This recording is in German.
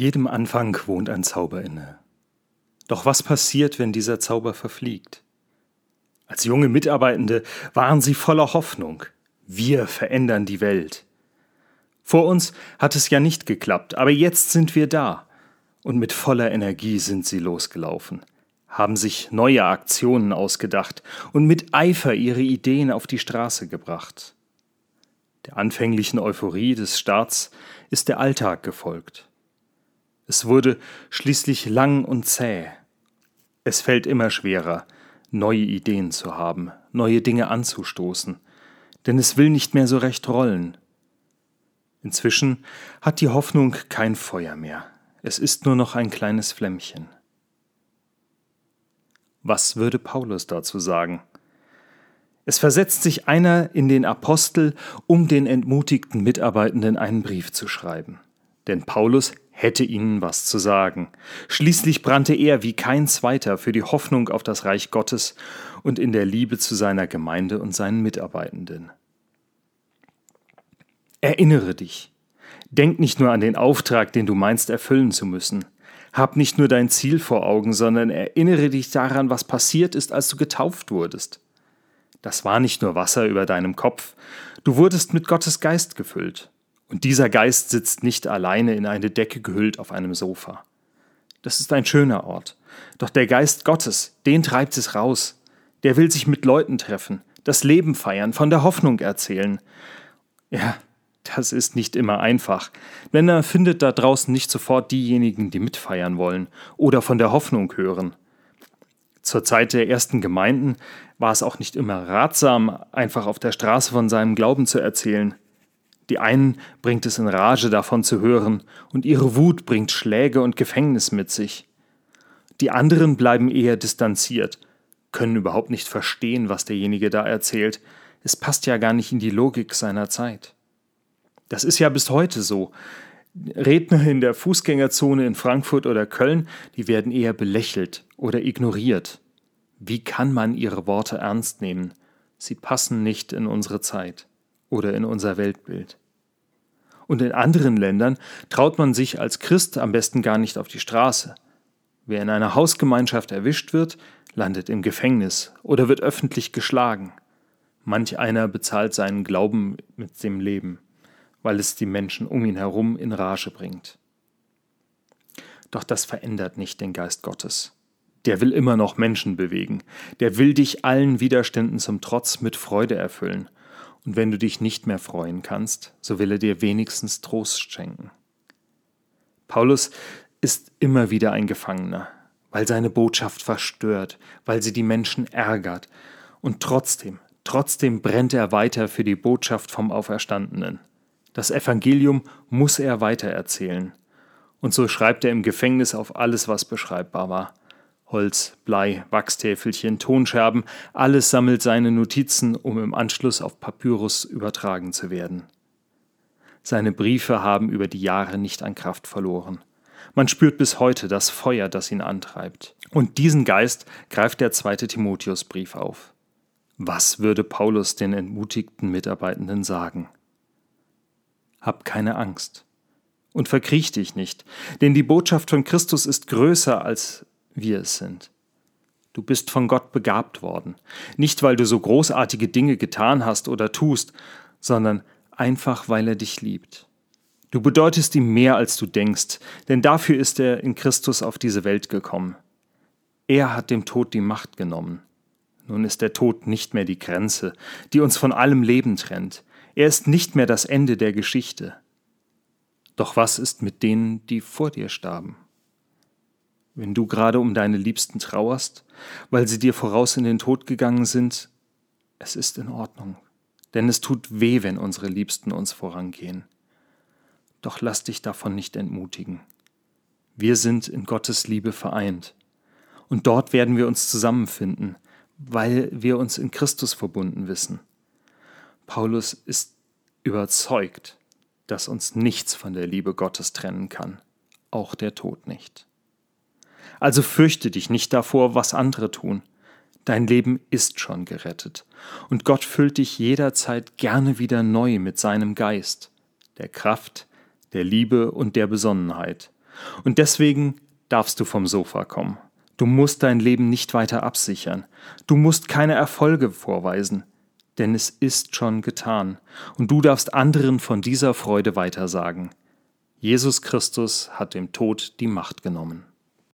Jedem Anfang wohnt ein Zauber inne. Doch was passiert, wenn dieser Zauber verfliegt? Als junge Mitarbeitende waren sie voller Hoffnung. Wir verändern die Welt. Vor uns hat es ja nicht geklappt, aber jetzt sind wir da. Und mit voller Energie sind sie losgelaufen, haben sich neue Aktionen ausgedacht und mit Eifer ihre Ideen auf die Straße gebracht. Der anfänglichen Euphorie des Starts ist der Alltag gefolgt. Es wurde schließlich lang und zäh. Es fällt immer schwerer, neue Ideen zu haben, neue Dinge anzustoßen, denn es will nicht mehr so recht rollen. Inzwischen hat die Hoffnung kein Feuer mehr, es ist nur noch ein kleines Flämmchen. Was würde Paulus dazu sagen? Es versetzt sich einer in den Apostel, um den entmutigten Mitarbeitenden einen Brief zu schreiben. Denn Paulus hätte ihnen was zu sagen. Schließlich brannte er wie kein zweiter für die Hoffnung auf das Reich Gottes und in der Liebe zu seiner Gemeinde und seinen Mitarbeitenden. Erinnere dich. Denk nicht nur an den Auftrag, den du meinst erfüllen zu müssen. Hab nicht nur dein Ziel vor Augen, sondern erinnere dich daran, was passiert ist, als du getauft wurdest. Das war nicht nur Wasser über deinem Kopf, du wurdest mit Gottes Geist gefüllt. Und dieser Geist sitzt nicht alleine in eine Decke gehüllt auf einem Sofa. Das ist ein schöner Ort. Doch der Geist Gottes, den treibt es raus. Der will sich mit Leuten treffen, das Leben feiern, von der Hoffnung erzählen. Ja, das ist nicht immer einfach, denn er findet da draußen nicht sofort diejenigen, die mitfeiern wollen oder von der Hoffnung hören. Zur Zeit der ersten Gemeinden war es auch nicht immer ratsam, einfach auf der Straße von seinem Glauben zu erzählen. Die einen bringt es in Rage davon zu hören, und ihre Wut bringt Schläge und Gefängnis mit sich. Die anderen bleiben eher distanziert, können überhaupt nicht verstehen, was derjenige da erzählt. Es passt ja gar nicht in die Logik seiner Zeit. Das ist ja bis heute so. Redner in der Fußgängerzone in Frankfurt oder Köln, die werden eher belächelt oder ignoriert. Wie kann man ihre Worte ernst nehmen? Sie passen nicht in unsere Zeit oder in unser Weltbild. Und in anderen Ländern traut man sich als Christ am besten gar nicht auf die Straße. Wer in einer Hausgemeinschaft erwischt wird, landet im Gefängnis oder wird öffentlich geschlagen. Manch einer bezahlt seinen Glauben mit dem Leben, weil es die Menschen um ihn herum in Rage bringt. Doch das verändert nicht den Geist Gottes. Der will immer noch Menschen bewegen, der will dich allen Widerständen zum Trotz mit Freude erfüllen und wenn du dich nicht mehr freuen kannst, so will er dir wenigstens Trost schenken. Paulus ist immer wieder ein Gefangener, weil seine Botschaft verstört, weil sie die Menschen ärgert. Und trotzdem, trotzdem brennt er weiter für die Botschaft vom Auferstandenen. Das Evangelium muss er weitererzählen. Und so schreibt er im Gefängnis auf alles, was beschreibbar war. Holz, Blei, Wachstäfelchen, Tonscherben, alles sammelt seine Notizen, um im Anschluss auf Papyrus übertragen zu werden. Seine Briefe haben über die Jahre nicht an Kraft verloren. Man spürt bis heute das Feuer, das ihn antreibt. Und diesen Geist greift der zweite Timotheusbrief auf. Was würde Paulus den entmutigten Mitarbeitenden sagen? Hab keine Angst. Und verkriech dich nicht, denn die Botschaft von Christus ist größer als wir es sind. Du bist von Gott begabt worden, nicht weil du so großartige Dinge getan hast oder tust, sondern einfach weil er dich liebt. Du bedeutest ihm mehr, als du denkst, denn dafür ist er in Christus auf diese Welt gekommen. Er hat dem Tod die Macht genommen. Nun ist der Tod nicht mehr die Grenze, die uns von allem Leben trennt. Er ist nicht mehr das Ende der Geschichte. Doch was ist mit denen, die vor dir starben? Wenn du gerade um deine Liebsten trauerst, weil sie dir voraus in den Tod gegangen sind, es ist in Ordnung, denn es tut weh, wenn unsere Liebsten uns vorangehen. Doch lass dich davon nicht entmutigen. Wir sind in Gottes Liebe vereint, und dort werden wir uns zusammenfinden, weil wir uns in Christus verbunden wissen. Paulus ist überzeugt, dass uns nichts von der Liebe Gottes trennen kann, auch der Tod nicht. Also fürchte dich nicht davor, was andere tun. Dein Leben ist schon gerettet. Und Gott füllt dich jederzeit gerne wieder neu mit seinem Geist, der Kraft, der Liebe und der Besonnenheit. Und deswegen darfst du vom Sofa kommen. Du musst dein Leben nicht weiter absichern. Du musst keine Erfolge vorweisen, denn es ist schon getan. Und du darfst anderen von dieser Freude weitersagen. Jesus Christus hat dem Tod die Macht genommen.